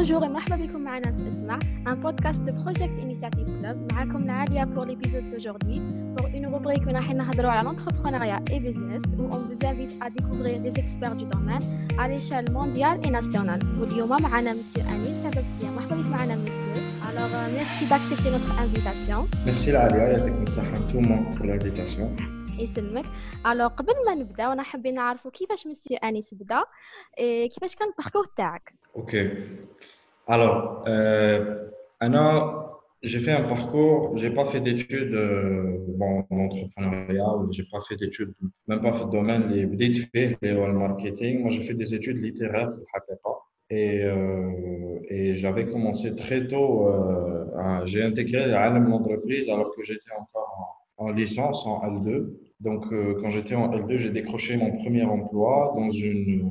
Bonjour et مرحبا بكم معنا في اسمع un podcast de Project Initiative Club معكم نعاليا pour l'épisode d'aujourd'hui pour une rubrique où راح نهضروا على l'entrepreneuriat et business où on vous invite à découvrir des experts du domaine à l'échelle mondiale et nationale واليوم معنا مسيو أنيس سبكسية مرحبا بك معنا مسيو Alors merci d'accepter notre invitation. Merci Alia, يعطيكم الصحة نتوما pour l'invitation. يسلمك الو قبل ما نبدا وانا حابين نعرفوا كيفاش مسيو انيس بدا كيفاش كان الباركور تاعك OK. Alors, euh, Anna, j'ai fait un parcours, j'ai pas fait d'études euh, en entrepreneuriat, j'ai pas fait d'études, même pas dans de domaine, les fait, les marketing. Moi, j'ai fait des études littéraires, et, euh, et j'avais commencé très tôt, euh, j'ai intégré l'entreprise alors que j'étais encore en, en, licence, en L2. Donc, euh, quand j'étais en L2, j'ai décroché mon premier emploi dans une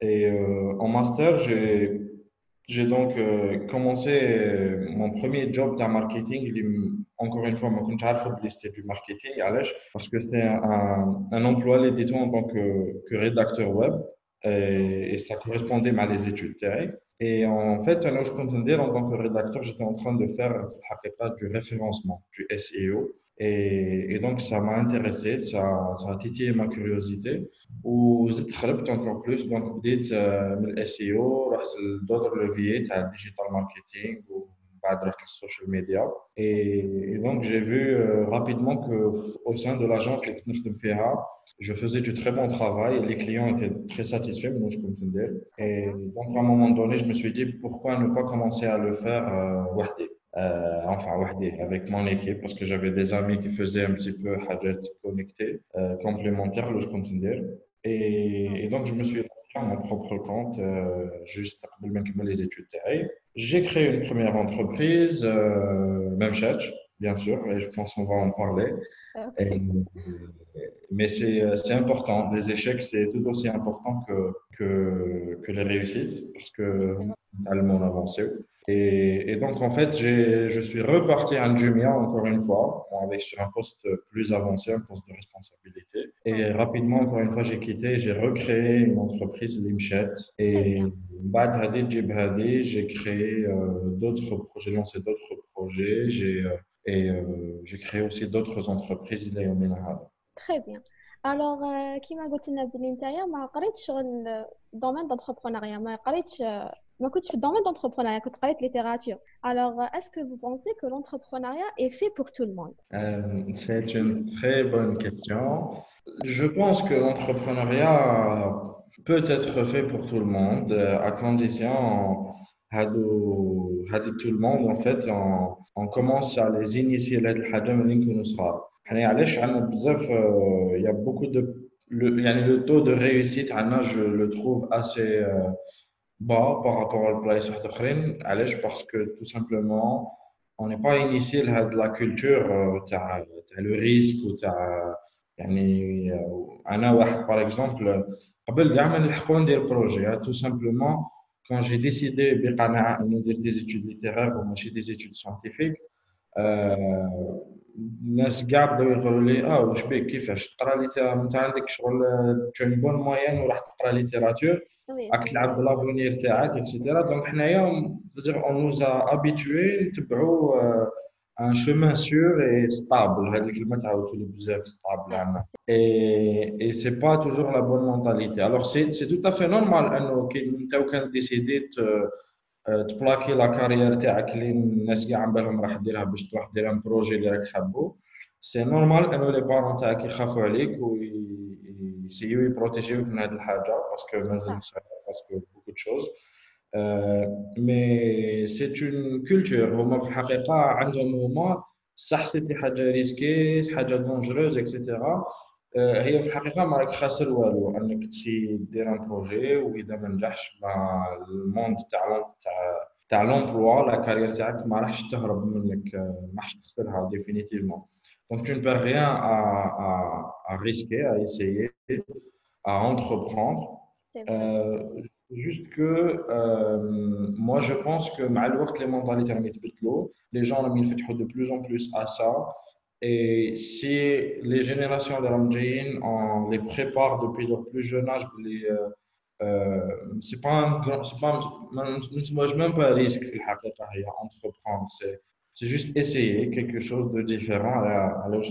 Et euh, en master, j'ai donc euh, commencé euh, mon premier job dans marketing. Encore une fois, je ne c'était du marketing à parce que c'était un, un, emploi, l'éditeur en tant que, que, rédacteur web et, ça correspondait à les études. Et en fait, alors je comptais en tant que rédacteur, j'étais en train de faire du référencement, du SEO. Et, et, donc, ça m'a intéressé, ça, ça a titillé ma curiosité. Ou j'ai encore plus, donc, euh, le SEO, d'autres leviers, le digital marketing, ou les social media. Et, et donc, j'ai vu euh, rapidement qu'au sein de l'agence, je faisais du très bon travail, les clients étaient très satisfaits, moi je comprenais. Et donc, à un moment donné, je me suis dit, pourquoi ne pas commencer à le faire euh, euh, enfin avec mon équipe parce que j'avais des amis qui faisaient un petit peu Hadjet connecté, euh, complémentaire, le je Et, et donc, je me suis lancé à mon propre compte euh, juste après les études J'ai créé une première entreprise, même chat, bien sûr, et je pense qu'on va en parler. mais c'est important. Les échecs, c'est tout aussi important que, que, que les réussites parce que tellement avancé. Et, donc, en fait, je suis reparti à Jumia encore une fois, avec sur un poste plus avancé, un poste de responsabilité. Et rapidement, encore une fois, j'ai quitté, j'ai recréé une entreprise, Limchet. Et Bad Hadid Jib j'ai créé euh, d'autres projets, lancé d'autres projets. J'ai, euh, et euh, j'ai créé aussi d'autres entreprises, Très bien. alors dit, كيما m'a لنا بلي نتايا ما dans le d'entrepreneuriat دونتربرونيا je suis dans l'entrepreneuriat, travaille de littérature. Alors, euh, est-ce que vous pensez que l'entrepreneuriat est fait pour tout le monde euh, C'est une très bonne question. Je pense que l'entrepreneuriat peut être fait pour tout le monde, euh, à condition que tout le monde, en fait, on, commence à les initier là il y a beaucoup de le, le taux de réussite, ah je le trouve assez bah par rapport aux places Khrim. Parce que tout simplement, on n'est pas initié à la culture, à euh, le risque, ou يعني انا واحد par exemple قبل كاع ما ندير projet tout simplement quand j'ai décidé بقناعه انه ندير des études littéraires j'ai des études scientifiques الناس كاع garde de لي اه واش بك كيفاش تقرا انت عندك شغل tu as une bonne moyenne وراح تقرا littérature راك تلعب بلافونير تاعك اكسيتيرا دونك حنايا تقدر اون نوزا ابيتوي نتبعو ان شومان سور اي ستابل هذه الكلمه تعاودتوا لي بزاف ستابل عندنا اي اي سي با توجور لا بون مونتاليتي الوغ سي سي تو تافي نورمال انه كي انت وكان ديسيدي تبلاكي لا كارير تاعك اللي الناس كاع عم بالهم راح ديرها باش تروح دير ان بروجي اللي راك حابو سي نورمال انه لي بارون تاعك يخافو عليك وي essayer de protéger le parce que beaucoup de choses. Euh, mais c'est une culture. moment, ça c'était risqué, dangereuse, etc. Euh, a un projet un projet où il bah, le monde de l'emploi, la carrière, définitivement. Donc tu ne perds rien à risquer, à essayer à entreprendre. Euh, juste que euh, moi, je pense que les mentalités les gens ont mis de plus en plus à ça. Et si les générations de Ramjain, on les prépare depuis leur plus jeune âge, euh, c'est pas un grand, c'est pas, moi, je même pas à risque, entreprendre. C'est, juste essayer quelque chose de différent à, à l'autre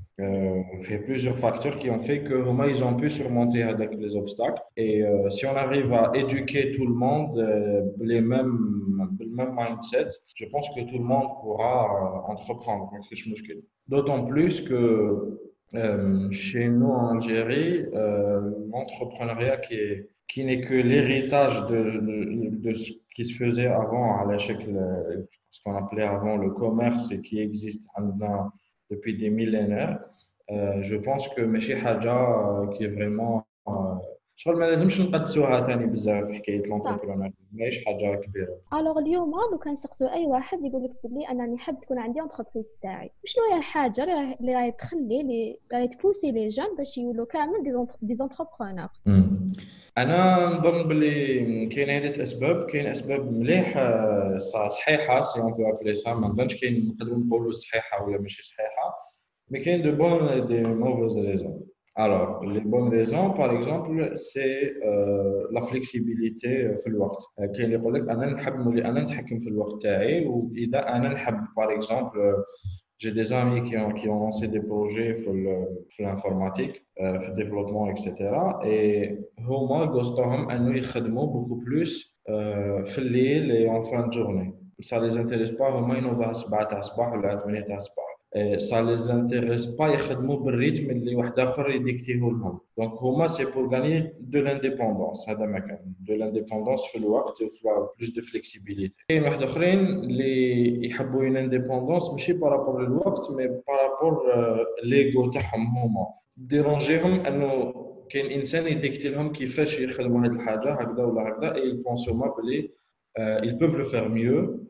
Euh, il y a plusieurs facteurs qui ont fait que ils ont pu surmonter avec les obstacles. Et euh, si on arrive à éduquer tout le monde, euh, les mêmes, le même mindset, je pense que tout le monde pourra euh, entreprendre. D'autant plus que chez nous en Algérie, l'entrepreneuriat qui est qui n'est que l'héritage de, de, ce qui se faisait avant à l'échec, ce qu'on appelait avant le commerce et qui existe depuis des millénaires. جو بونس كو ماشي حاجه كي فريمون شغل ما لازمش نقدسوها ثاني بزاف حكايه لونتربرونور ماهيش حاجه كبيره الوغ اليوم لو كان نسقسو اي واحد يقول لك بلي انني حاب تكون عندي اونتربريز تاعي شنو هي الحاجه اللي راهي تخلي اللي راهي تبوسي لي جون باش يولوا كامل دي زونتربرونور انا نظن بلي كاين عده اسباب كاين اسباب مليح صحيحه سي اون بو ابلي سا ما نظنش كاين نقدروا نقولوا صحيحه ولا ماشي صحيحه mais y a de bonnes et de mauvaises raisons. Alors, les bonnes raisons, par exemple, c'est euh, la flexibilité في euh, euh, par exemple j'ai des amis qui ont, qui ont lancé des projets sur l'informatique, le développement, etc. Et ils ont beaucoup plus في الليل et en fin de journée. Ça ne les intéresse pas, ne vont pas se الصباح ولا 8 تاع الصباح. سا ليز انتيريس با يخدموا بالريتم اللي واحد اخر يديكتيه لهم دونك هما سي بور غاني دو لانديبوندونس هذا ما كان دو لانديبوندونس في الوقت وفي بلوس دو فليكسيبيليتي كاين واحد اخرين اللي يحبوا اون انديبوندونس ماشي بارابور للوقت مي بارابور ليغو تاعهم هما ديرونجيهم انه كاين انسان يديكتي لهم كيفاش يخدموا هذه الحاجه هكذا ولا هكذا اي يبونسو ما بلي ils بوف لو euh, euh, faire ميو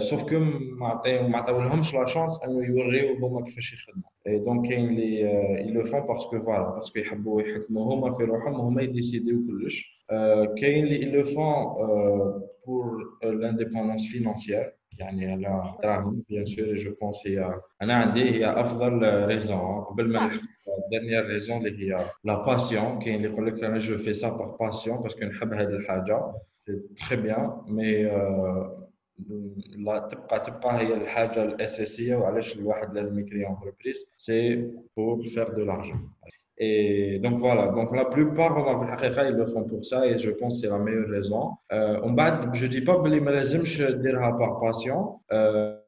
سوف كو ما ما عطاولهمش لا شانس انه يوريو هما كيفاش يخدموا دونك كاين اللي لو فون باسكو فوالا باسكو يحبوا يحكموا هما في روحهم هما يديسيديو كلش كاين اللي لو فون بور لانديبوندونس فينانسيير يعني على دراهم بيان سور جو بونس هي انا عندي هي افضل ريزون قبل ما الدنيير ريزون اللي هي لا باسيون كاين اللي يقول لك انا جو في سا باغ باسيون باسكو نحب هذه الحاجه سي تري بيان مي لا تبقى تبقى هي الحاجه الاساسيه وعلاش الواحد لازم يكري اونتربريز سي بور فير دو لارجون اي دونك فوالا دونك لا بلوبار هما في الحقيقه يلو فون بور سا اي جو بونس سي لا ميور ريزون ومن بعد جو دي با بلي ما لازمش ديرها بار باسيون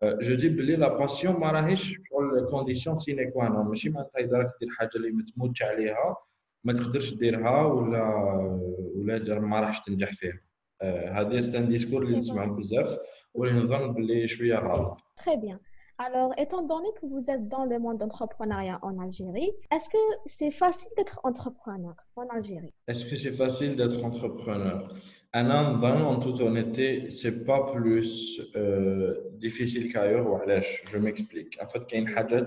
جو دي بلي لا باسيون ما راهيش شغل كونديسيون سينيك وانا ماشي معناتها اذا دير حاجه اللي ما تموتش عليها ما تقدرش ديرها ولا ولا ما راحش تنجح فيها هذه ستان ديسكور اللي نسمعه بزاف Très bien. Alors, étant donné que vous êtes dans le monde d'entrepreneuriat en Algérie, est-ce que c'est facile d'être entrepreneur en Algérie Est-ce que c'est facile d'être entrepreneur ben en toute honnêteté, c'est pas plus euh, difficile qu'ailleurs Je m'explique. En fait, il y a une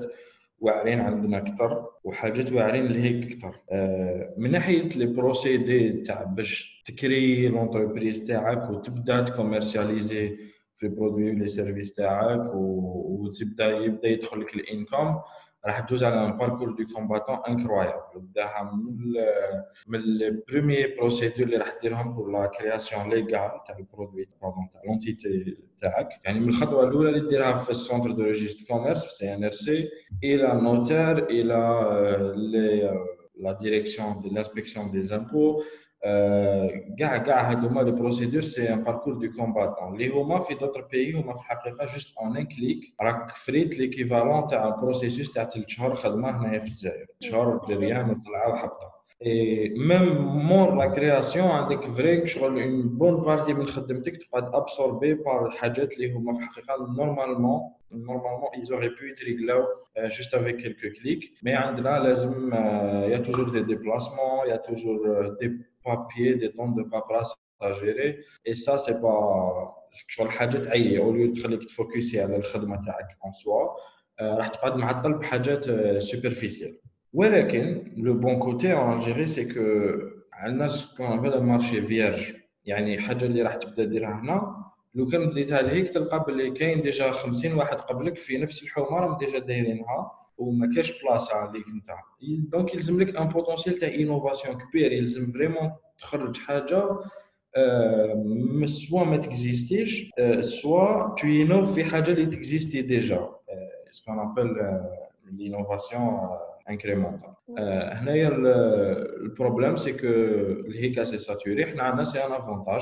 واعرين عندنا اكثر وحاجات واعرين هيك اكثر أه من ناحيه لي بروسيدي تاع باش تكري لونتربريز تاعك وتبدا commercialiser, في برودوي لي سيرفيس تاعك وتبدا يبدا يدخل لك الانكم راح تجوز على ان باركور دو كومباتون انكرويابل بداها من من البرومي بروسيدور اللي راح ديرهم بور لا كرياسيون ليغال تاع البرودوي تاع لونتيتي تاعك يعني من الخطوه الاولى اللي ديرها في السونتر دو ريجيست كوميرس في سي ان ار سي الى النوتير الى لا ديريكسيون دو لانسبكسيون دي زامبو euh, les procédure, c'est un parcours du combattant. Les Homas et d'autres pays, ont fait juste en un clic, fait l'équivalent de un processus Et même pour la création a une bonne partie de la qui est absorbée par les Hajjat, les normalement. Normalement, ils auraient pu être réglés euh, juste avec quelques clics. Mais là, il y a toujours des déplacements, il y a toujours euh, des papiers, des tonnes de paperasse à gérer. Et ça, c'est pas. شغل حاجه تعيا او ليو تخليك تفوكسي على الخدمه تاعك اون سوا راح تقعد معطل بحاجات سوبرفيسيال ولكن لو بون كوتي اون الجيري سي كو عندنا سكون افيل مارشي فيرج يعني حاجه اللي راح تبدا ديرها هنا لو كان بديتها لهيك تلقى بلي كاين ديجا 50 واحد قبلك في نفس الحومه راهم ديجا دايرينها وما كاش بلاصه عليك انت دونك يلزم لك ان بوتونسيال تاع انوفاسيون كبير يلزم فريمون تخرج حاجه سوا ما تكزيستيش سوا تو انوف في حاجه اللي تكزيستي ديجا سكو نابل l'innovation انكريمونتال هنايا البروبليم سي كو الهيكا سي ساتوري حنا عندنا سي ان افونتاج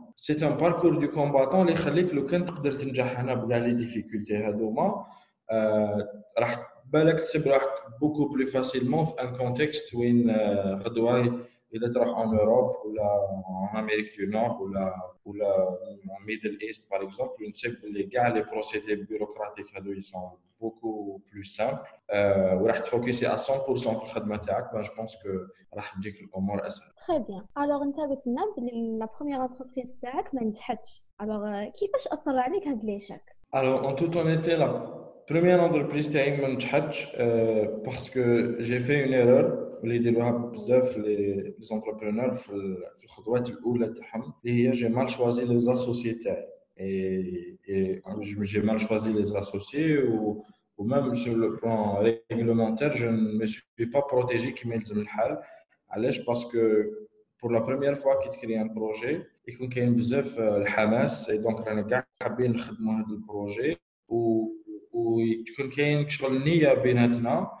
سي ان باركور دو كومباتون اللي يخليك لو كان تقدر تنجح هنا بكاع لي ديفيكولتي هذوما آه، راح بالك تسيب روحك بوكو بلو فاسيلمون في ان كونتكست وين آه، غدوه et d'être en Europe ou en Amérique du Nord ou, ou en Middle East, par exemple, une les gars, les procédés bureaucratiques, sont beaucoup plus simples. Euh, vas te focuser à 100% sur le travail ben, je pense que tu vas te dire Très bien. Alors, tu as dit la première entreprise تاعك ما نجحتش. Alors, كيفاش أثر عليك هذا l'échec Alors, en toute honnêteté, la première entreprise تاعي ما نجحتش parce que j'ai fait une erreur les développeurs, les entrepreneurs, les خطوات الاولى تاعهم اللي هي j'ai mal choisi les associés et et hein, j'ai mal choisi les associés ou ou même sur le plan réglementaire, je ne me suis pas protégé comme il le hal. علاش parce que pour la première fois qu'il crée un projet, il euh, y a بزاف d'enthousiasme et donc on a quand حابين نخدموا هذا البروجي il و يكون كاين شغل نيه بيناتنا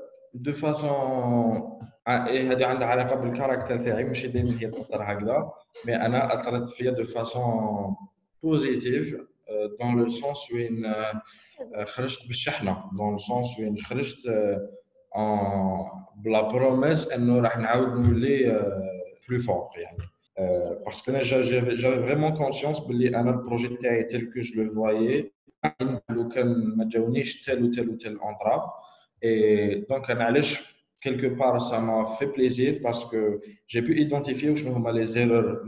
دو فاسون هذه عندها علاقه بالكاركتر تاعي ماشي دائما هي تاثر هكذا مي انا اثرت فيا دو فاسون بوزيتيف دون لو سونس وين خرجت بالشحنه دون لو سونس وين خرجت بلا بروميس انه راح نعاود نولي بلو فور يعني باسكو انا جافي فريمون كونسيونس باللي انا البروجي تاعي تيل كو جو لو فوايي لو كان ما جاونيش تال وتال وتال اونطراف Et donc, quelque part, ça m'a fait plaisir parce que j'ai pu identifier où les erreurs.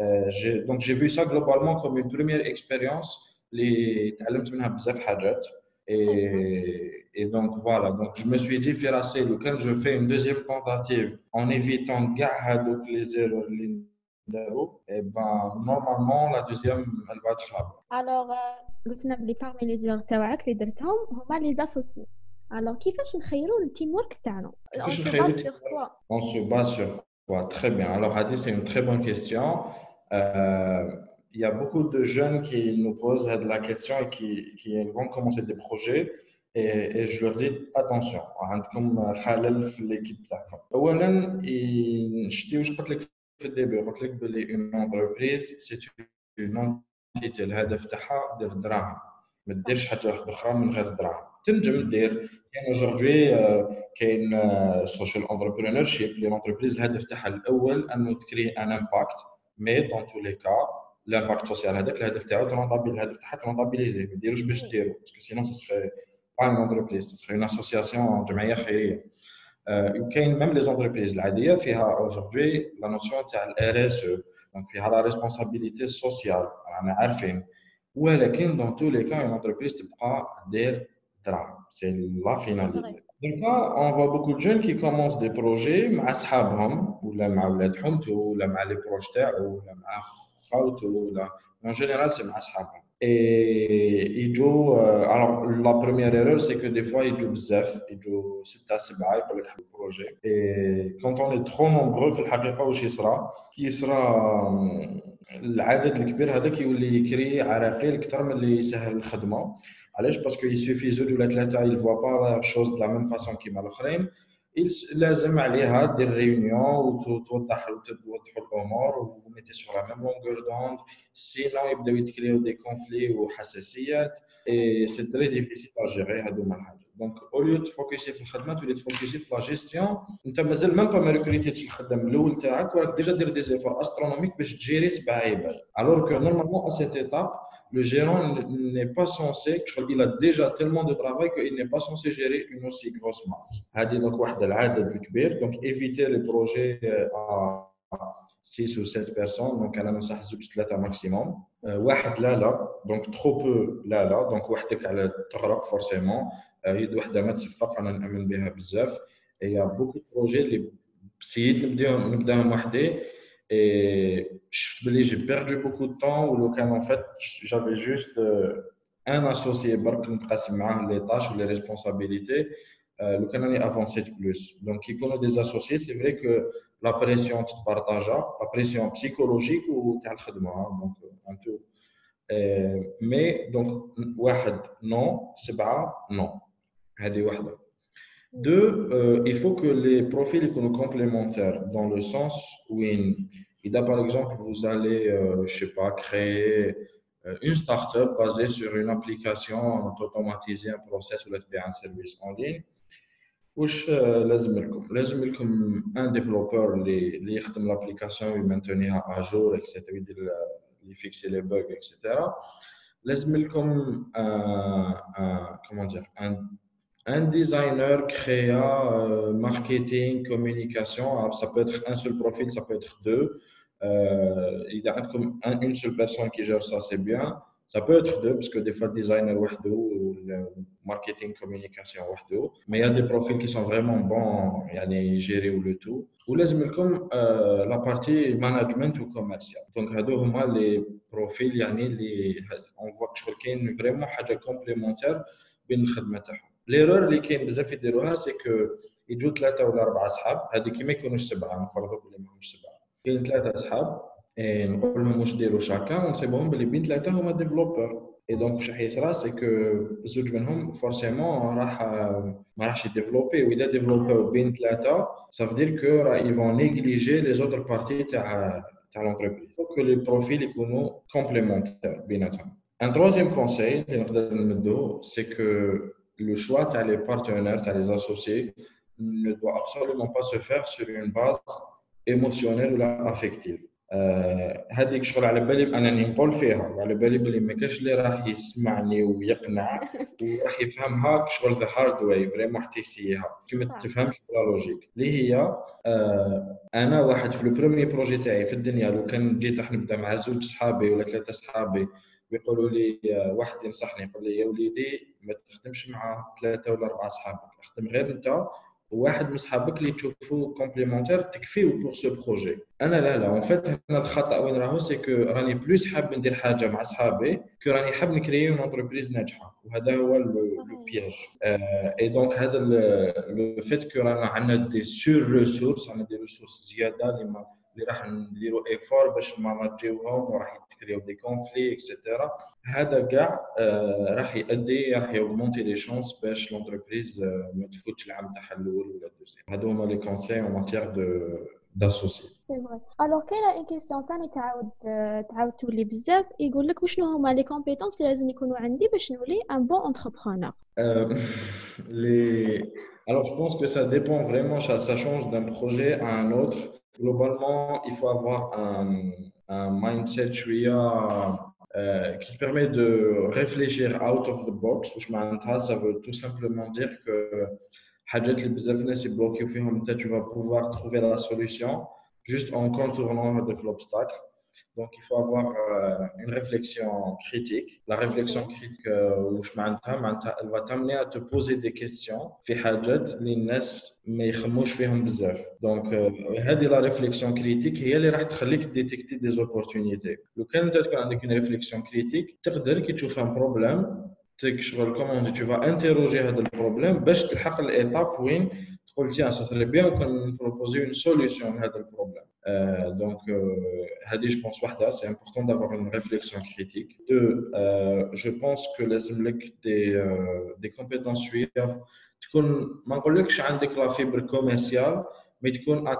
Euh, donc, j'ai vu ça globalement comme une première expérience. Les et, mhm. et donc voilà, donc je me suis dit, faire lequel je fais une deuxième tentative en évitant donc les erreurs, et eh ben normalement la deuxième elle va être là. Alors, euh, parmi les erreurs les associés. الوغ كيفاش نخيروا التيم ورك تاعنا اون سو باز سور كوا اون سو با سور كوا تري بيان الوغ هذه سي اون تري بون كيستيون Il y a beaucoup de jeunes qui nous posent la question et qui, qui vont commencer des projets. Et, et, je leur dis attention عندكم خلل في ليكيب تاعكم اولا شتي واش قلت لك في الديبي قلت لك بلي اون اونتربريز سي اون الهدف تاعها دير الدراهم ما ديرش حاجه اخرى من غير الدراهم تنجم دير euh, كاين اجوردي كاين سوشيال انتربرونور شيب لي لونتربريز الهدف تاعها الاول انه تكري ان امباكت مي دون تو لي كا الامباكت سوسيال هذاك الهدف تاعو ترونطابيل الهدف تاعها ترونطابيليزي ما ديروش باش ديرو باسكو سي سسخي با اون انتربريز سسخي ان اسوسياسيون جمعيه خيريه وكاين ميم لي زونتربريز العاديه فيها اجوردي لا نوسيون تاع الار اس او دونك فيها لا ريسبونسابيلتي سوسيال رانا عارفين ولكن دون تو لي كا اون انتربريز تبقى دير C'est la finalité. Donc là, on voit beaucoup de jeunes qui commencent des projets avec ashabhom ou avec ou avec les proches ou avec ou en général c'est avec ashabhom. Et ils jouent alors la première erreur c'est que des fois ils jouent bzaf, ils jouent c'est assez bas pour le projet. Et quand on est trop nombreux, في الحقيقة وش يصرى؟ يصرى العدد الكبير هذا كيولي يكري عراقيل اكثر من اللي يسهل الخدمه علاش باسكو يسوفي زوج ولا ثلاثه يلفوا با شوز لا ميم فاسون كيما الاخرين لازم عليها دير ريونيون وتوضح وتوضحوا الامور وميتي سور لا ميم لونغور دوند سينو يبداو يتكريو دي كونفلي وحساسيات اي سي تري ديفيسيل ا جيري هادوما الحاجات دونك اوليو تفوكسي في الخدمه تولي تفوكسي في لا جيستيون انت مازال ميم با ما ريكريتيتش الخدام الاول تاعك وراك ديجا دير دي زيفور استرونوميك باش تجيري سبع عباد الوغ كو نورمالمون ا سيت ايتاب le gérant n'est pas censé, il a déjà tellement de travail qu'il n'est pas censé gérer une aussi grosse masse. Donc, éviter les projets euh, à 6 ou 7 personnes, donc elle a un maximum. واحد لا لا donc, ترو بو لا لا دونك وحدك على تغرق forcément يد euh, il y a beaucoup de projets si on a un وحدي et j'ai perdu beaucoup de temps où en fait, j'avais juste euh, un associé les tâches ou les responsabilités. Euh, le avancé de plus. Donc, il connaît des associés. C'est vrai que la pression te partage, hein. la pression psychologique ou hein, donc un euh, peu. Mais donc, non, c'est pas non. C'est deux, euh, il faut que les profils soient complémentaires dans le sens où il, a, par exemple, vous allez, euh, je sais pas, créer euh, une startup basée sur une application automatiser un process ou un service en ligne. ou un développeur un l'application l'application et اللي a à jour, etc. lui fixer les les bugs, les comme اكسيتيرا un, لكم comment dire un designer créa, euh, marketing, communication, ah, ça peut être un seul profil, ça peut être deux. Euh, il y a comme une seule personne qui gère ça, c'est bien. Ça peut être deux, parce que des fois, designer ou le marketing, communication Mais il y a des profils qui sont vraiment bons, il y a les gérer ou le tout. Ou les comme euh, la partie management ou commercial. Donc, les profils, on voit que je vraiment complémentaire. بين الخدمه تاعهم ليرور اللي كاين بزاف يديروها سي كو يجوا ثلاثه ولا اربعه صحاب هذه كي ما يكونوش سبعه نفرضوا بلي ما سبعه كاين ثلاثه صحاب نقول لهم واش ديروا شاكا ونصيبهم بلي بين ثلاثه هما ديفلوبر اي دونك واش راح يصرى سي كو زوج منهم فورسيمون راح ما راحش يديفلوبي واذا ديفلوباو بين ثلاثه سافو دير كو راه يفون نيغليجي لي زوتر بارتي تاع تاع لونتربريز دونك لي بروفيل يكونوا كومبليمونتير بيناتهم ان تروزيام كونساي اللي نقدر نمدو سي كو le choix tu as les partenaires, tu as les associés, ne doit absolument pas se faire sur une base émotionnelle ou affective. Euh, هذيك شغل على بالي انني نقول فيها على بالي بلي ما كاش اللي راح يسمعني ويقنع وراح يفهمها شغل ذا هارد واي فريمون حتى يسيها كي ما تفهمش بلا لوجيك اللي هي آه انا واحد في لو بروميي بروجي تاعي في الدنيا لو كان جيت راح نبدا مع زوج صحابي ولا ثلاثه صحابي ويقولوا لي آه، واحد ينصحني يقول لي يا وليدي ما تخدمش مع ثلاثه ولا اربعه صحابك اخدم غير انت وواحد من صحابك اللي تشوفوا كومبليمونتير تكفيو بور سو بروجي انا لا لا اون فات هنا الخطا وين راهو سي كو راني بلوس حاب ندير حاجه مع صحابي كو راني حاب نكريي اون انتربريز ناجحه وهذا هو لو بياج اي دونك هذا لو فيت كو رانا عندنا دي سور ريسورس عندنا دي ريسورس زياده اللي اللي راح نديروا ايفور باش نمانجيوهم وراح يتكريو دي كونفلي اكسيتيرا هذا كاع راح يؤدي راح يومونتي لي شونس باش لونتربريز ما تفوتش العام تاعها الاول ولا الدوزيام هادو هما لي كونساي اون ماتيير دو d'associer. سي فري الوغ كاينه اون كيسيون ثاني تعاود تعاود تولي بزاف يقول لك وشنو هما لي كومبيتونس اللي لازم يكونوا عندي باش نولي ان بون اونتربرونور لي Alors, je pense que ça dépend vraiment, ça, ça change d'un projet à un autre. Globalement, il faut avoir un, mindset euh, qui permet de réfléchir out of the box. Ça veut tout simplement dire que tu vas pouvoir trouver la solution juste en contournant l'obstacle. Donc, il faut avoir euh, une réflexion critique. La réflexion mhm. critique, euh, elle va t'amener à te poser des questions. Donc, euh, la réflexion critique, elle va te détecter des opportunités. Le candidat tu as une réflexion critique, tu as un problème, tu vas interroger le problème, pour tu l'étape où cest ça serait bien qu'on nous propose une solution à ce problème. Euh، donc, euh، je pense que c'est important d'avoir une réflexion critique. Deux, euh، je pense que les élèves des compétences suivantes, je suis un fait la fibre commerciale, mais je suis au moins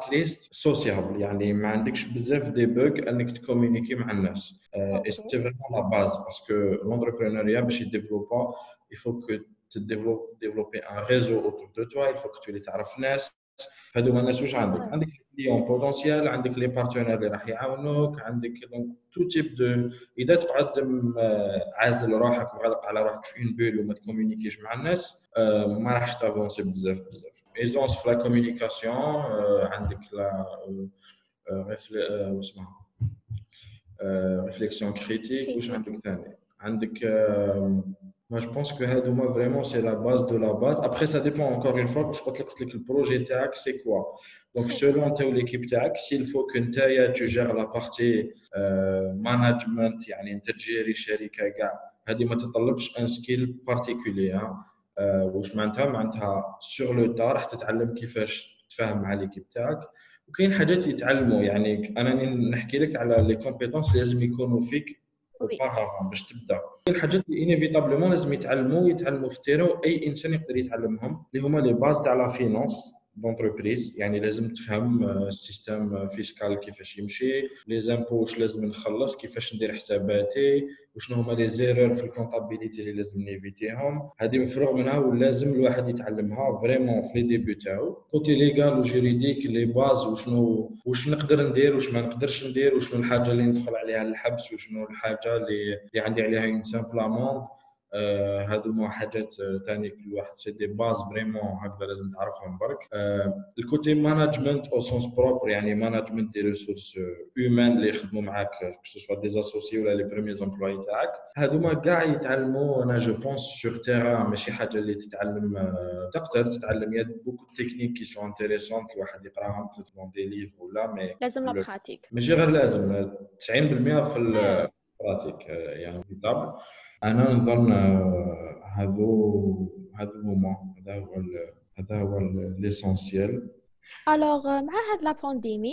sociable. Je suis en fait des bugs et en de communiquer avec les Et c'est vraiment la base parce que l'entrepreneuriat, je ne développe pas, il faut que. تديفلوبي ان ريزو اوتور دو توا il faut que tu les تعرف ناس فهذوما الناس واش عندك عندك كليون بوتونسيال عندك لي بارتنير اللي راح يعاونوك عندك دونك تو تيب دو اذا تقعد عازل روحك وغلق على روحك في اون بول وما تكومونيكيش مع الناس ما راحش تافونسي بزاف بزاف ايزونس في لا كومونيكاسيون عندك لا اسمها ريفليكسيون كريتيك واش عندك ثاني عندك Moi, je pense que Hadouma, vraiment, c'est la base de la base. Après, ça dépend encore une fois, je crois que le projet TAC, c'est quoi Donc, selon l'équipe TAC, s'il faut que tu gères la partie management, يعني انت تجيري الشركه كاع هذه ما تتطلبش ان سكيل بارتيكولي واش معناتها معناتها سور لو تا راح تتعلم كيفاش تتفاهم مع ليكيب تاعك وكاين حاجات يتعلموا يعني انا نحكي لك على لي كومبيتونس لازم يكونوا فيك وباها باش تبدا الحاجات اللي انيفيتابلومون لازم يتعلموا يتعلموا في تيرو اي انسان يقدر يتعلمهم اللي هما لي باز تاع لا فينونس دونتربريز يعني لازم تفهم آه، السيستم آه، فيسكال كيفاش يمشي لي زامبو واش لازم نخلص كيفاش ندير حساباتي وشنو هما لي زيرور في الكونطابيليتي اللي لازم نيفيتيهم هذه مفروغ منها ولازم الواحد يتعلمها فريمون في لي ديبي تاعو كوتي ليغال وجيريديك لي باز وشنو واش نقدر ندير واش ما نقدرش ندير من الحاجه اللي ندخل عليها الحبس وشنو الحاجه اللي, اللي عندي عليها اون سامبل اموند آه، هادو مو حاجات ثاني آه، كل واحد سي دي باز فريمون هكذا لازم تعرفهم برك آه، الكوتي مانجمنت او سونس بروبر يعني مانجمنت دي ريسورس هيومان اللي يخدموا معاك سوا دي اسوسيي ولا لي بريمير امبلوي تاعك هادو ما كاع يتعلموا انا جو بونس سور تيرا ماشي حاجه اللي تتعلم تقدر تتعلم يا بوكو تكنيك كي سو انتريسونت الواحد يقراهم تتمون دي ليف ولا مي لازم لا براتيك ماشي غير لازم 90% في البراتيك نعم. يعني انا نظن آه، هذو هذو هما هذا هو هذا هو ليسونسيال الوغ آه، مع هاد لا بانديمي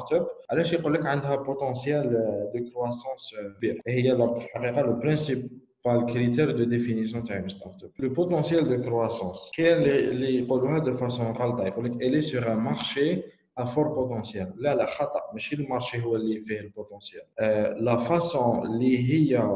ستارت اب علاش يقول لك عندها بوتونسيال دو كرواسونس كبير هي في الحقيقه لو par le critère de définition d'une startup. Le potentiel de croissance, qu'elle est de façon elle est sur un marché à fort potentiel. Là, la chata, mais le marché où elle fait le potentiel. Euh, la façon, a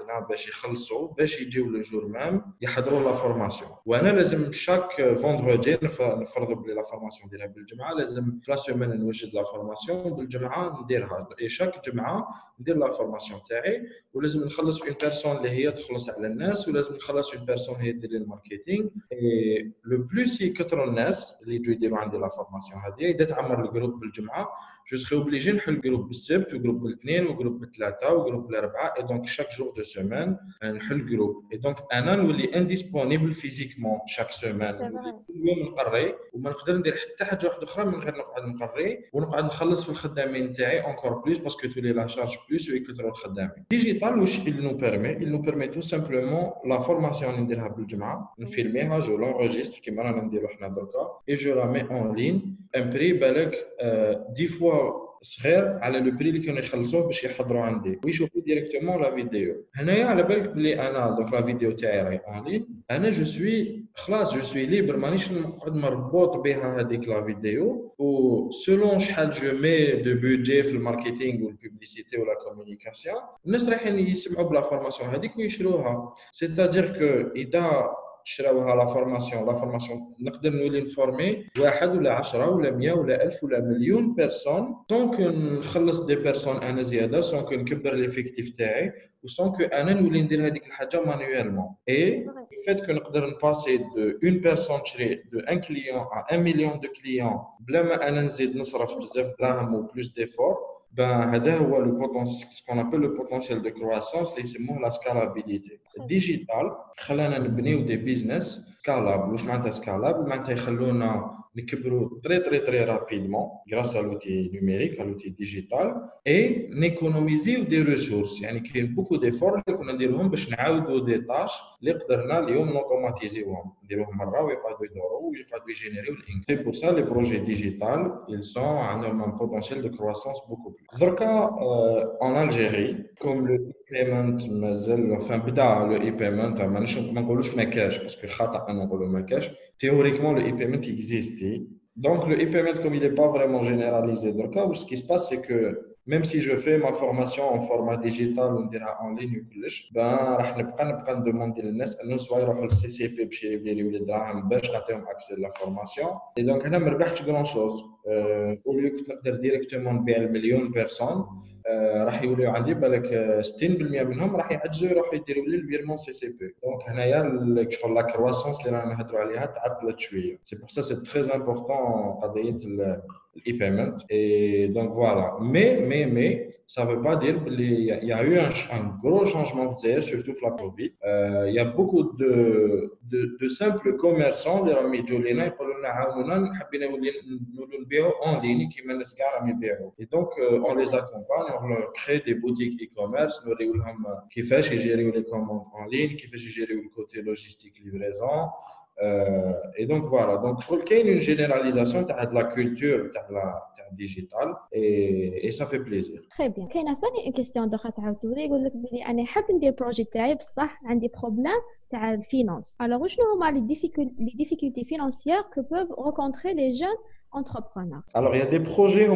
باش يخلصوا باش يجيو لو جور مام يحضروا لا فورماسيون وانا لازم شاك فوندرودي نفرض بلي لا فورماسيون نديرها بالجمعه لازم في لا سيمين نوجد لا فورماسيون بالجمعه نديرها اي شاك جمعه ندير لا فورماسيون تاعي ولازم نخلص اون بيرسون اللي هي تخلص على الناس ولازم نخلص اون بيرسون هي دير لي الماركتينغ لو بلوس يكثروا الناس اللي يجوا يديروا عندي لا فورماسيون هذه اذا تعمر الجروب بالجمعه جو سخي اوبليجي نحل جروب السبت وجروب الاثنين وجروب الثلاثه وجروب الاربعه اي دونك شاك جور دو سيمين نحل جروب اي دونك انا نولي انديسبونيبل فيزيكمون شاك سيمين كل يوم نقري وما نقدر ندير حتى حاجه واحده اخرى من غير نقعد نقري ونقعد نخلص في الخدامين تاعي اونكور بلوس باسكو تولي لا شارج بلوس ويكثروا الخدامين ديجيتال واش اللي نو بيرمي اللي نو بيرمي تو سامبلومون لا فورماسيون اللي نديرها بالجمعه نفيلميها جو لونجيستر كيما رانا نديرو حنا دركا اي جو لا مي اون لين ان بري بالك 10 فوا صغير على لو بري اللي كانوا يخلصوه باش يحضروا عندي ويشوفوا ديريكتومون لا فيديو هنايا على بالك بلي انا دوك لا فيديو تاعي راهي اون لين انا جو سوي خلاص جو سوي ليبر مانيش نقعد مربوط بها هذيك لا فيديو و سولون شحال جو مي دو بودجي في الماركتينغ والبوبليسيتي ولا كومونيكاسيون الناس رايحين يسمعوا بلا فورماسيون هذيك ويشروها سيتادير كو اذا شراوها لا فورماسيون لا فورماسيون نقدر نولي نفورمي واحد ولا 10 ولا 100 ولا 1000 ولا مليون بيرسون سون كو نخلص دي بيرسون انا زياده سون كو نكبر ليفيكتيف تاعي وسون كو انا نولي ندير هذيك الحاجه مانويلمون اي فات كو نقدر نباسي دو اون بيرسون تشري دو ان كليون ا ان مليون دو كليون بلا ما انا نزيد نصرف بزاف دراهم و بلوس ديفور ben, le ce qu'on appelle le potentiel de croissance, c'est la scalabilité. Le digital, خلانا نبنيو des business scalables. واش معناتها scalable؟ معناتها يخلونا très très très rapidement grâce à l'outil numérique, à l'outil digital et économiser des ressources. Il y a beaucoup d'efforts que nous devons faire des tâches que sont automatisées les automatiser. Nous devons faire des choses pour nous générer C'est pour ça que les projets digitales ils ont un potentiel de croissance beaucoup plus. Euh, en Algérie, comme le Payment, مازال je بدا لو parce que نقولوش ما كاش باسكو خطا انا نقولو ما كاش théoriquement existe. Donc le e-payment, comme il n'est pas vraiment généralisé dans le cas, ce qui se passe, c'est que même si je fais ma formation en format digital ou en ligne, ben, je pas demander les gens soit le CCP chez à la formation. Et donc, je ne pas grand-chose. Euh, au lieu de directement un million de personnes, آه، راح يوليو عندي بالك 60% منهم راح يعجزوا يروحوا يديروا لي الفيرمون سي سي بي دونك هنايا شغل لا كرواسونس اللي رانا نهضروا عليها تعطلت شويه سي بور سا سي تري امبورطون قضيه الاي بيمنت اي دونك فوالا مي مي مي ça ne veut pas dire qu'il y a eu un, gros changement, surtout la COVID. Euh, il y a beaucoup de, de, de simples commerçants, les amis qui ils nous en ligne qui ligne. Et donc, euh, on les accompagne, on leur crée des boutiques e-commerce, qui fait gérer les commandes en ligne, qui fait gérer le côté logistique, livraison. Euh, et donc, voilà. Donc, je trouve qu'il y a une généralisation de la culture, de la et ça fait plaisir. Très bien. Quelqu'un a une question de la que faire mais Alors, où sont les difficultés financières que peuvent rencontrer les jeunes entrepreneurs Alors, il y a des projets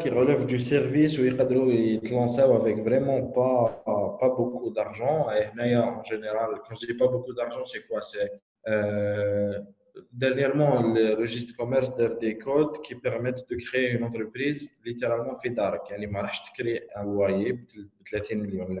qui relèvent du service où ils peuvent être avec vraiment pas beaucoup d'argent. Et en général, quand je dis pas beaucoup d'argent, c'est quoi euh, dernièrement, le registre commerce des codes qui permettent de créer une entreprise littéralement fait d'arc. Yani, ma créer un loyer, 30 millions de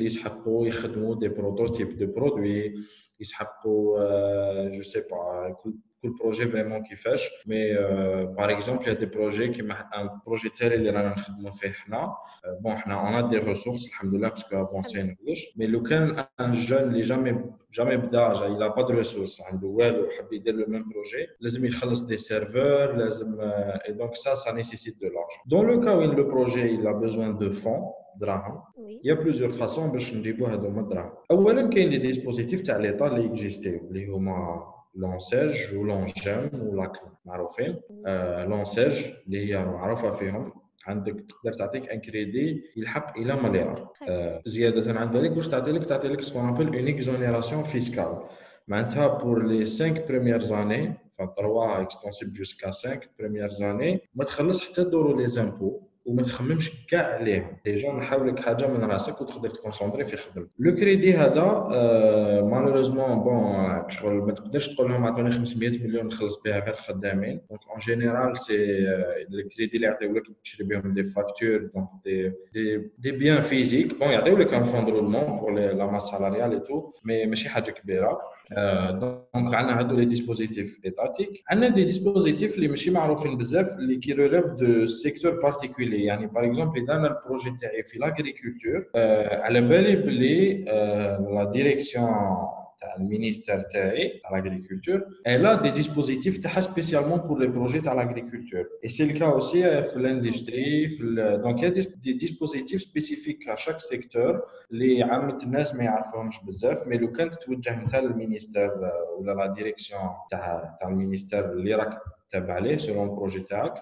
ils s'appoie, il demande des prototypes de produits, il s'appoie, euh, je sais pas, pour projets projet vraiment qui fait. Mais euh, par exemple, il y a des projets qui un projet tel il est en train de nous faire euh, Bon, on a des ressources, la parce parce que avancer un peu. Mais le cas un jeune, il jamais jamais bidage, hein, il a pas de ressources à il veut faire le même projet. Il a besoin serveurs, il a besoin et donc ça, ça nécessite de l'argent. Dans le cas où le projet il a besoin de fonds, drahams. يا بلوزيور فاسون باش نجيبو هذا الدراهم اولا كاين لي ديسبوزيتيف تاع طال لي اكزيستيو اللي هما لونسيرج ولونجام ولاكن معروفين آه لونسيرج اللي هي معروفه فيهم عندك تقدر تعطيك ان كريدي يلحق الى مليار آه زياده عن ذلك واش تعطي لك تعطي لك سكون ابل اون اكزونيراسيون فيسكال معناتها بور لي 5 بريميير زاني فان 3 اكستنسيب جوسكا 5 بريميير زاني ما تخلص حتى دورو لي زامبو وما تخممش كاع عليه ديجا نحاولك حاجه من راسك وتقدر تكونسونطري في خدمتك لو كريدي هذا مالوريزمون آه، بون شغل ما تقدرش تقول لهم عطوني 500 مليون نخلص بها غير خدامين دونك اون جينيرال سي الكريدي اللي يعطيولك تشري بهم دي فاكتور دونك دي دي, بيان فيزيك بون يعطيولك ان فون دو بور لا ماس سالاريال اي تو مي ماشي حاجه كبيره Euh, donc, on a tous les dispositifs étatiques. On a des dispositifs, les machines qui relèvent de secteurs particuliers. Par exemple, dans le projet de l'agriculture, elle a la direction... Euh, le ministère de l'agriculture, elle a des dispositifs spécialement pour les projets à l'agriculture. Et c'est le cas aussi avec euh, l'industrie. Donc, il y a des dispositifs spécifiques à chaque secteur. Les amitnes, mais mais le quand tu le ministère euh, ou la direction le ministère, l'Irak. تتبع عليه سيلون بروجي تاعك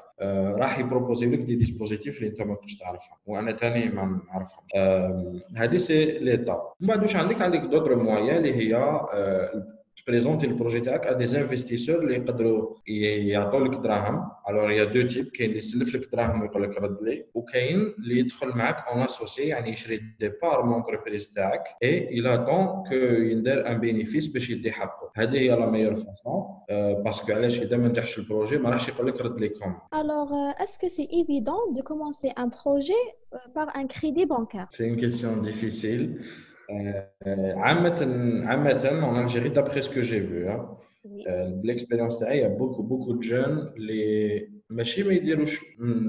راح يبروبوزي لك دي ديسبوزيتيف اللي انت ما كنتش تعرفها وانا ثاني ما نعرفهمش euh, هذه سي ليتاب من بعد واش عندك عندك دوتر موايا اللي هي euh, Je présente le projet à des investisseurs qui peuvent y apporter le draham. Alors, il y a deux types. Il y a les qui le draham et le crédit, Ou il y a en associé, يعني يشري des parts mon entreprise tac et il attend que ait un bénéfice pour يدي حقه. C'est هي la meilleure façon euh, parce que علاش إذا ما نجحش البروجي ما راحش يقول لك رد le Alors, euh, est-ce que c'est évident de commencer un projet euh, par un crédit bancaire? C'est une question difficile. Euh, en Algérie, d'après ce que j'ai vu, hein. euh, l'expérience, il y a beaucoup de jeunes. Mais je ne sais pas, ils hmm,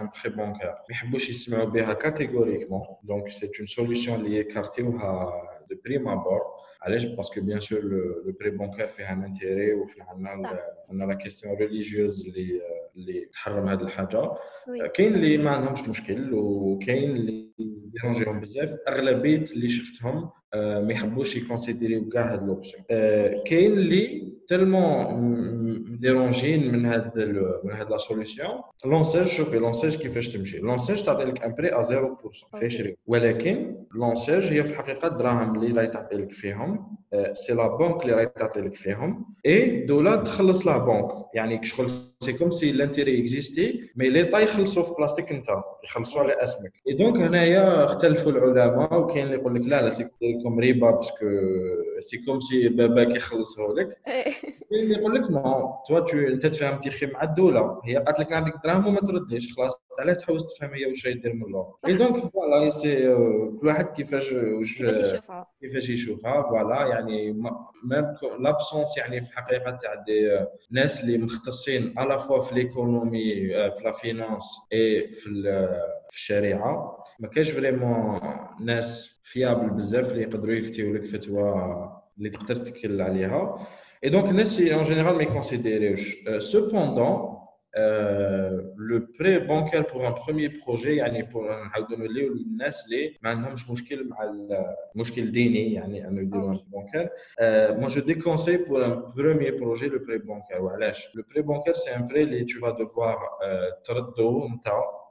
Un prêt bancaire. catégoriquement. Donc, c'est une solution liée à écartée de prime abord. Allez, je pense que bien sûr, le prêt bancaire fait un intérêt. On a la question religieuse. Euh, اللي تحرم هذه الحاجه آه، كاين اللي ما عندهمش مشكل وكاين اللي ديرونجيهم بزاف اغلبيه اللي شفتهم آه، ما يحبوش يكونسيديريو كاع هاد لوبسيون آه، كاين اللي تيلمون مديرونجين من هاد من هاد لا سوليسيون لونسيج شوفي لونسيج كيفاش تمشي لونسيج تعطي لك ان بري ا 0% شريك ولكن لونسيج هي في الحقيقه الدراهم اللي راهي تعطي لك فيهم سي لا بونك اللي راهي تعطي لك فيهم اي دولا تخلص لا بونك يعني كشغل سي كوم سي لانتيري اكزيستي مي ليطا يخلصوا في بلاستيك انت يخلصوا على اسمك اي دونك هنايا اختلفوا العلماء وكاين اللي يقول لك لا لا سي كوم ريبا باسكو سي كوم سي باباك يخلصه لك اللي يقول لك نو توا انت تفهم تيخي مع الدوله هي قالت لك عندك دراهم وما تردليش خلاص علاش تحوس تفهم هي واش دير من الاخر اي دونك فوالا كل واحد كيفاش واش كيفاش يشوفها فوالا يعني ميم لابسونس يعني في الحقيقه تاع دي euh, ناس اللي مختصين على فوا في ليكونومي euh, في لا فينونس اي في euh, في الشريعه ما كاش فريمون ناس فيابل بزاف اللي يقدروا يفتيو لك فتوى اللي تقدر تكل عليها Et donc, en général, mais considéré. Euh, cependant, euh, le prêt bancaire pour un premier projet يعني pour نعاودوا نوليو للناس اللي ما عندهمش مشكل مع problème الديني يعني un prêt euh, ah bancaire euh, moi je déconseille pour un premier projet le prêt bancaire le prêt bancaire c'est un prêt que tu vas devoir euh, تردو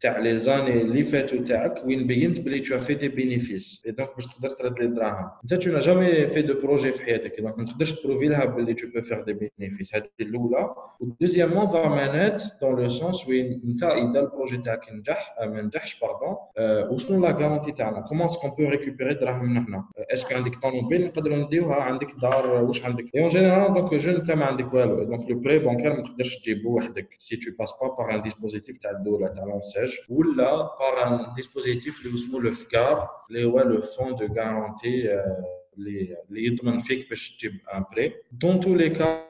تاع لي زاني اللي فاتوا تاعك وين بينت بلي تو في دي بينيفيس اي دونك باش تقدر ترد لي دراهم انت تو نا جامي في دو بروجي في حياتك دونك ما تقدرش تبروفي لها بلي تو بو فير دي بينيفيس هذه الاولى ودوزيامون ضمانات دون لو سونس وين انت اذا البروجي تاعك نجح آه، ما نجحش باردون آه، وشنو لا غارونتي تاعنا كومون سكون بو ريكوبيري من هنا اسكو عندك طوموبيل نقدروا نديوها عندك دار آه، واش عندك اون جينيرال دونك جو انت ما عندك والو دونك لو بري بونكير ما تقدرش تجيبو وحدك سي تو باس با بار ان ديسبوزيتيف تاع الدوله تاع لونسير ou là par un dispositif le usmo le FGAR, le le fonds de garantie euh, les les fait que un prêt dans tous les cas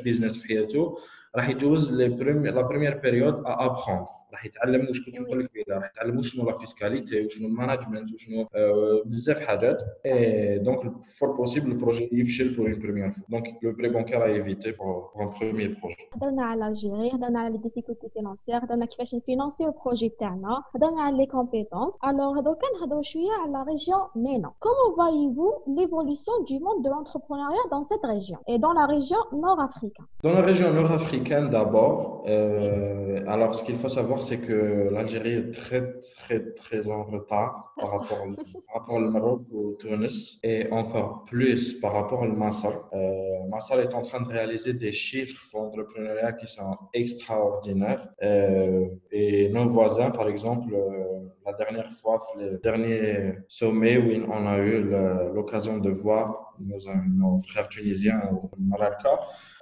business feature la première période à rah yet3almouch wach n9ol lik ila rah yet3almouch chno la fiscalité chno le management chno bzaf hadjat et donc le fort possible le projet il échoue pour une première fois donc le pré-bancaire préconquela éviter pour un premier projet on a parlé à l'Algérie on a parlé à les difficultés financières on a parlé comment financer le projet تاعنا on a parlé à les compétences alors dor kan nhadrou chwia à la région médina comment voyez-vous l'évolution du monde de l'entrepreneuriat dans cette région et dans la région nord africaine dans la région nord africaine d'abord euh, alors ce qu'il faut savoir c'est que l'Algérie est très, très, très en retard par rapport, au, par rapport au Maroc Tunis et encore plus par rapport au Massar. Euh, Massar est en train de réaliser des chiffres d'entrepreneuriat qui sont extraordinaires. Euh, et nos voisins, par exemple, euh, la dernière fois, le dernier sommet où on a eu l'occasion de voir nos, nos, frères tunisiens au Maroc,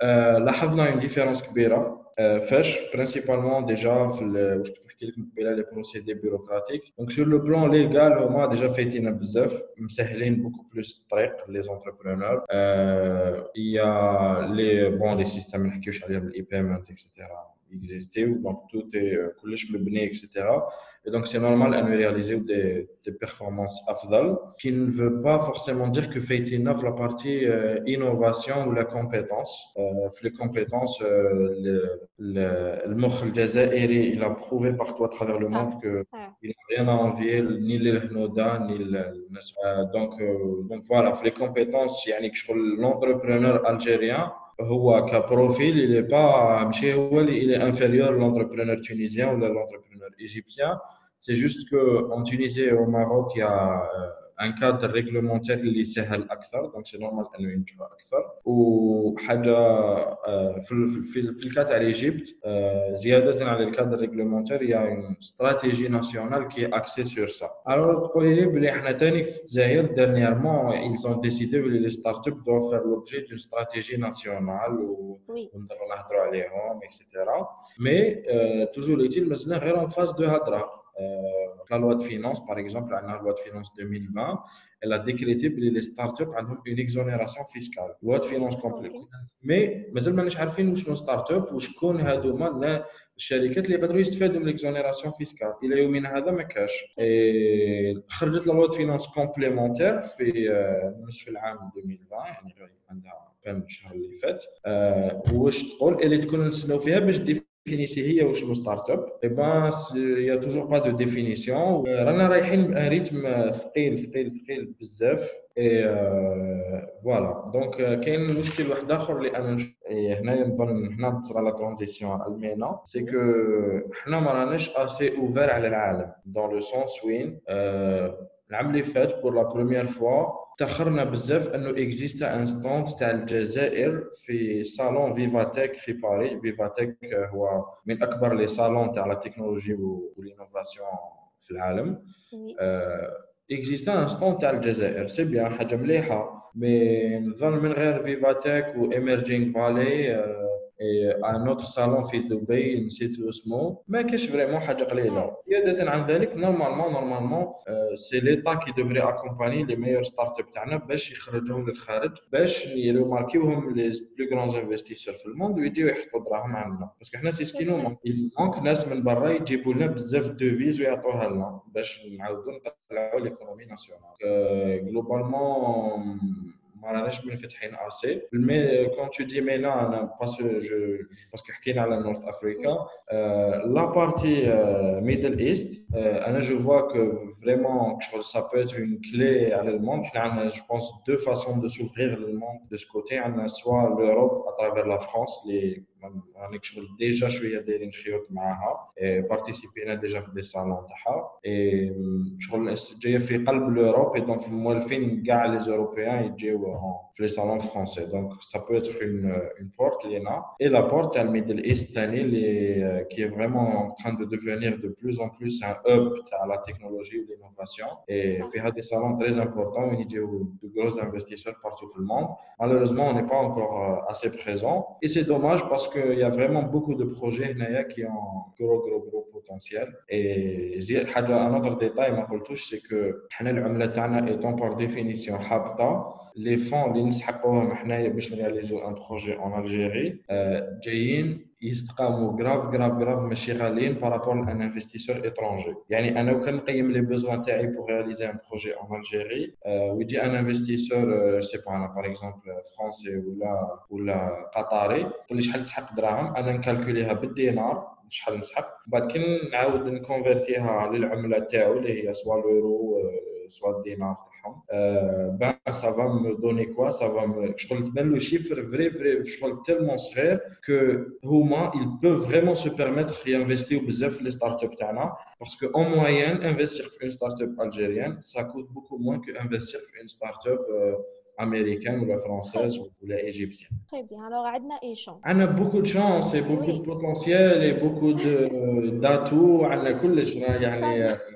euh, là, on a une différence kbira. Euh, Fèche principalement déjà le les procédés bureaucratiques. Donc, sur le plan légal, on a déjà fait une abzef, beaucoup plus très les entrepreneurs. Euh, il y a les, bon, des systèmes, les paiements, etc exister ou donc tout est euh, collège mebné etc et donc c'est normal à nous réaliser des, des performances afdal qui ne veut pas forcément dire que fait off la partie euh, innovation ou la compétence euh, les compétences euh, le le mokhl il a prouvé partout à travers le monde ah, que ah. il n'a rien à envier ni les hnoda ni le donc donc voilà les compétences l'entrepreneur algérien هو profil il n'est pas ماشي il est inférieur l'entrepreneur tunisien ou l'entrepreneur égyptien c'est juste que en Tunisie et au Maroc il y a euh, ان كادر ريغلومونتير اللي سهل اكثر دونك سي نورمال انه ينجحوا اكثر وحاجه آه، في في, في الكا تاع ليجيبت آه، زياده على الكادر ريغلومونتير يعني يا اون استراتيجي ناسيونال كي اكسي سور سا الوغ تقولي لي بلي حنا تاني في الجزائر ديرنييرمون ils ont décidé لي les startups doivent لوبجي دون d'une ناسيونال و نقدروا نهضروا عليهم etc. مي توجور est مازلنا غير اون فاز دو هضره la loi de finances, par exemple, la loi de finances 2020, elle a décrété que les startups ont une exonération fiscale. La loi de finances complexe. Mais, mais nous ne savons pas startups ou شكون هذوما الشركات اللي يقدروا يستفادوا من ليكزونيراسيون فيسكال الى يومنا هذا ما كاش خرجت لا لوا دو فينانس كومبليمونتير في نصف العام 2020 يعني عندها كان الشهر اللي فات واش تقول اللي تكون نستناو فيها باش دي كنيسي هي واش هو ستارت اب اي با يا توجور با دو ديفينيسيون رانا رايحين بان ريتم ثقيل ثقيل ثقيل بزاف اي فوالا دونك كاين مشكل واحد اخر اللي انا هنايا نظن حنا تصرى لا ترانزيسيون علمينا سي كو حنا ما راناش اسي اوفر على العالم دون لو سونس وين العام اللي فات بور لا بروميير فوا تاخرنا بزاف انه اكزيست ان ستوند تاع الجزائر في صالون فيفاتيك في باريس فيفاتيك هو من اكبر لي صالون تاع لا تكنولوجي والانوفاسيون في العالم اكزيست ان ستوند تاع الجزائر سي بيان حاجه مليحه مي نظن من غير فيفاتيك واميرجينغ فالي ان اوتر سالون في دبي نسيت اسمه ما كاش فريمون حاجه قليله زياده عن ذلك نورمالمون نورمالمون سي ليتا كي دوفري اكومباني لي ميور ستارت اب تاعنا باش يخرجهم للخارج باش ماركيوهم لي بلو غران انفستيسور في الموند ويجيو يحطوا دراهم عندنا باسكو حنا سي سكي نومون ناس من برا يجيبوا لنا بزاف دوفيز ويعطوها لنا باش نعاودوا نطلعوا ليكونومي ناسيونال جلوبالمون Mais euh, quand tu dis maintenant, parce que je, pense que je parle de North Africa, euh, la partie euh, Middle East, je vois que vraiment ça peut être une clé à l'Allemagne. Je pense deux façons de s'ouvrir le monde de ce côté. soit l'Europe à travers la France, les je suis déjà à je suis et participer à des salons Et je fais l'Europe, et donc moi, le film les Européens et les salons français. Donc, ça peut être une porte, Et la porte, il y a le mid qui est vraiment en train de devenir de plus en plus un hub à la technologie et de l'innovation. Et faire des salons très importants, une idée de gros investisseurs partout dans le monde. Malheureusement, on n'est pas encore assez présent Et c'est dommage parce que il y a vraiment beaucoup de projets qui ont un gros, gros, gros potentiel. Et un autre détail, c'est que l'Amla étant par définition habta, لي فون اللي نسحقوهم حنايا باش نرياليزو ان بروجي اون الجيري جايين يستقاموا غراف غراف غراف ماشي غاليين بارابور ان انفستيسور اترونجي يعني انا وكان نقيم لي بوزوان تاعي بوغ رياليزي ان بروجي اون الجيري ويجي ان انفستيسور سي با انا باغ اكزومبل فرونسي ولا ولا قطري يقول لي شحال تسحق دراهم انا نكالكوليها بالدينار شحال نسحق بعد كي نعاود نكونفيرتيها للعمله تاعو اللي هي سوا لورو soit dinar euh, ben ça va me donner quoi ça va me je même le chiffre vrai vrai je tellement serré que moins il peut vraiment se permettre d'investir bzaf les startups tana parce que en moyenne investir dans une startup algérienne ça coûte beaucoup moins que investir dans une startup euh, américaine ou la française ou la égyptienne. Très bien. Alors, a chance. On a beaucoup de chance et beaucoup de potentiel et beaucoup euh, d'atouts. On a tout.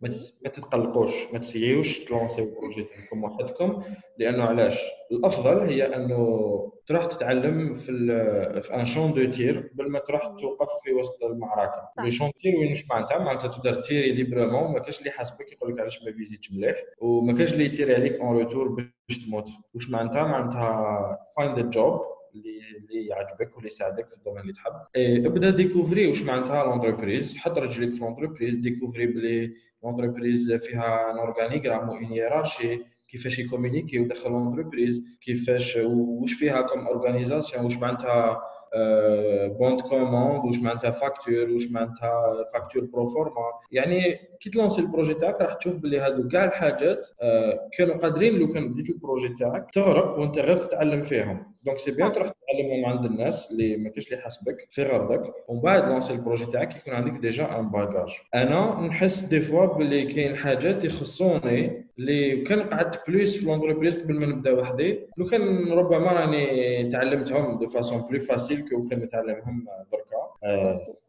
ما تتقلقوش ما تسييوش تلونسيو بروجي تاعكم وحدكم لانه علاش الافضل هي انه تروح تتعلم في في ان شون دو تير قبل ما تروح توقف في وسط المعركه لي شون تير وين واش معناتها معناتها تقدر تيري ليبرمون ما كاش اللي يحاسبك يقول لك علاش ما فيزيتش مليح وما كاش اللي يتيري عليك اون روتور باش تموت واش معناتها معناتها فايند جوب اللي اللي يعجبك واللي يساعدك في الدومين اللي تحب ابدا ديكوفري واش معناتها لونتربريز حط رجليك في لونتربريز ديكوفري بلي لونتربريز فيها ان اورغانيغرام وان هيرارشي كيفاش يكومونيكي ودخل لونتربريز كيفاش واش فيها كوم اورغانيزاسيون واش معناتها بوند كوموند واش معناتها فاكتور واش معناتها فاكتور بروفورما يعني كي تلونسي البروجي تاعك راح تشوف بلي هادو كاع الحاجات كانوا قادرين لو كان بديت البروجي تاعك تغرق وانت غير تتعلم فيهم دونك سي بيان تروح تعلمهم عند الناس اللي ما كاينش اللي يحاسبك في غرضك ومن بعد لونسي البروجي تاعك يكون عندك ديجا ان باجاج انا نحس دي فوا بلي كاين حاجات يخصوني اللي كان قعدت بلوس في لونتربريز قبل ما نبدا وحدي لو كان ربما راني تعلمتهم دو فاسون بلو فاسيل كو كان نتعلمهم دركا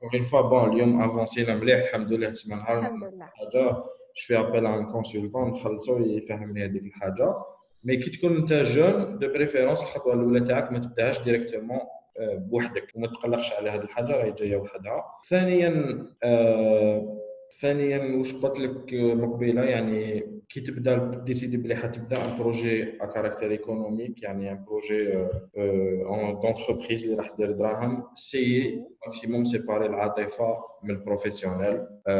اون أه. فوا بون اليوم افونسينا مليح الحمد لله تسمى نهار حاجه جو شفي ابل ان كونسلتون نخلصو يفهمني هذيك الحاجه مي كي تكون انت جون دو بريفيرونس الخطوه الاولى تاعك ما تبداهاش ديريكتومون بوحدك وما تقلقش على هذه الحاجه راهي جايه وحدها ثانيا آه ثانيا واش قلت لك مقبله يعني كي تبدا ديسيدي بلي حتبدا ان بروجي ا كاركتير ايكونوميك يعني ان بروجي اون دونتربريز اللي راح دير دراهم سي ماكسيموم سيباري العاطفه من البروفيسيونيل euh،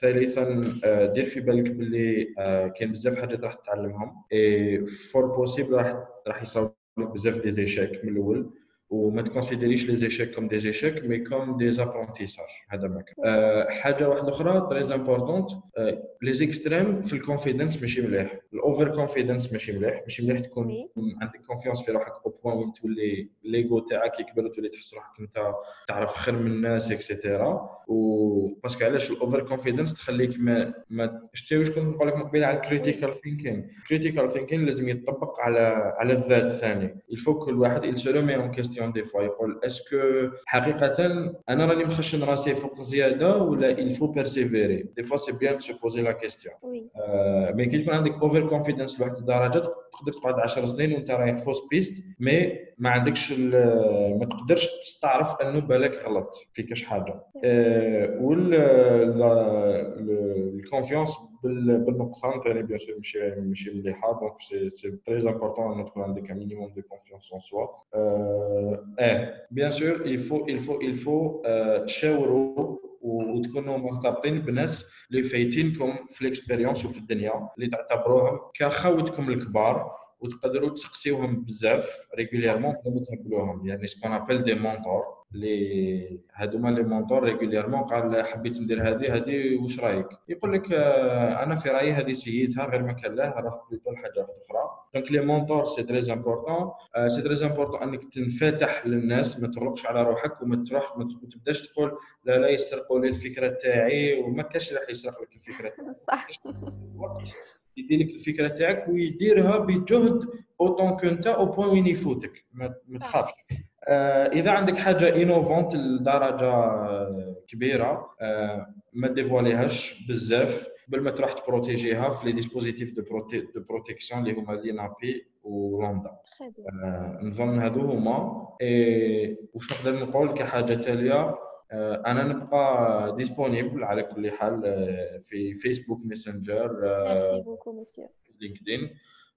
ثالثا euh، دير في بالك بلي euh، كاين بزاف حاجات راح تتعلمهم اي فور بوسيبل راح راح يصاوب بزاف دي من الاول وما تكونسيديريش لي زيشيك كوم دي زيشيك مي كوم دي زابرونتيساج هذا ما كان أه حاجه واحده اخرى تريز امبورطونت لي زيكستريم في الكونفيدنس ماشي مليح الاوفر كونفيدنس ماشي مليح ماشي مليح تكون عندك كونفيونس في روحك او بوان وين تولي ليغو تاعك يكبر وتولي تحس روحك انت تعرف خير من الناس اكسيتيرا و باسكو علاش الاوفر كونفيدنس تخليك ما ما شتي كنت نقول لك من قبيل على الكريتيكال ثينكينغ الكريتيكال ثينكينغ لازم يتطبق على على الذات ثاني الفوك الواحد واحد يل سو كيستيون كيسيون دي فوا يقول اسكو حقيقه انا راني مخشن راسي فوق زياده ولا الفو بيرسيفيري دي فوا سي بيان تو بوزي لا كيستيون مي كي تكون عندك اوفر كونفيدنس لواحد الدرجه تقدر تقعد 10 سنين وانت رايح فوس بيست مي ما عندكش ما تقدرش تستعرف انه بالك غلطت في كاش حاجه آه، والكونفيونس بالنقصان ثاني بيان سور ماشي ماشي مليحه دونك سي تري امبورتون انه تكون عندك ان مينيموم دو كونفيونس ان سوا اه بيان سور الفو الفو الفو تشاوروا وتكونوا مرتبطين بناس اللي فايتينكم في الاكسبيريونس وفي الدنيا اللي تعتبروهم كخوتكم الكبار وتقدروا تسقسيوهم بزاف ريغوليرمون بلا ما تهبلوهم يعني سكون ابل دي مونتور لي هادوما لي مونتور ريغوليرمون قال حبيت ندير هذه هذه واش رايك يقول لك آه، انا في رايي هذه سيدها غير ما كان لها راه بلوتو لحاجه واحده اخرى دونك لي مونتور سي تري امبورطون سي تري امبورطون انك تنفتح للناس ما تغلقش على روحك وما تروحش ما تبداش تقول لا لا يسرقوا لي الفكره تاعي وما كاش راح يسرق لك الفكره صح يدير لك الفكره تاعك ويديرها بجهد اوتون كنت او بوان وين يفوتك ما تخافش آه اذا عندك حاجه انوفونت لدرجه كبيره آه ما ديفواليهاش بزاف قبل ما تروح تبروتيجيها في لي ديسبوزيتيف دو بروتي دو بروتيكسيون اللي هما لينابي ولوندا آه نظن هذو هما واش نقدر نقول كحاجه تاليه آه، انا نبقى ديسپونيبل على كل حال آه، في فيسبوك ميسنجر لينكدين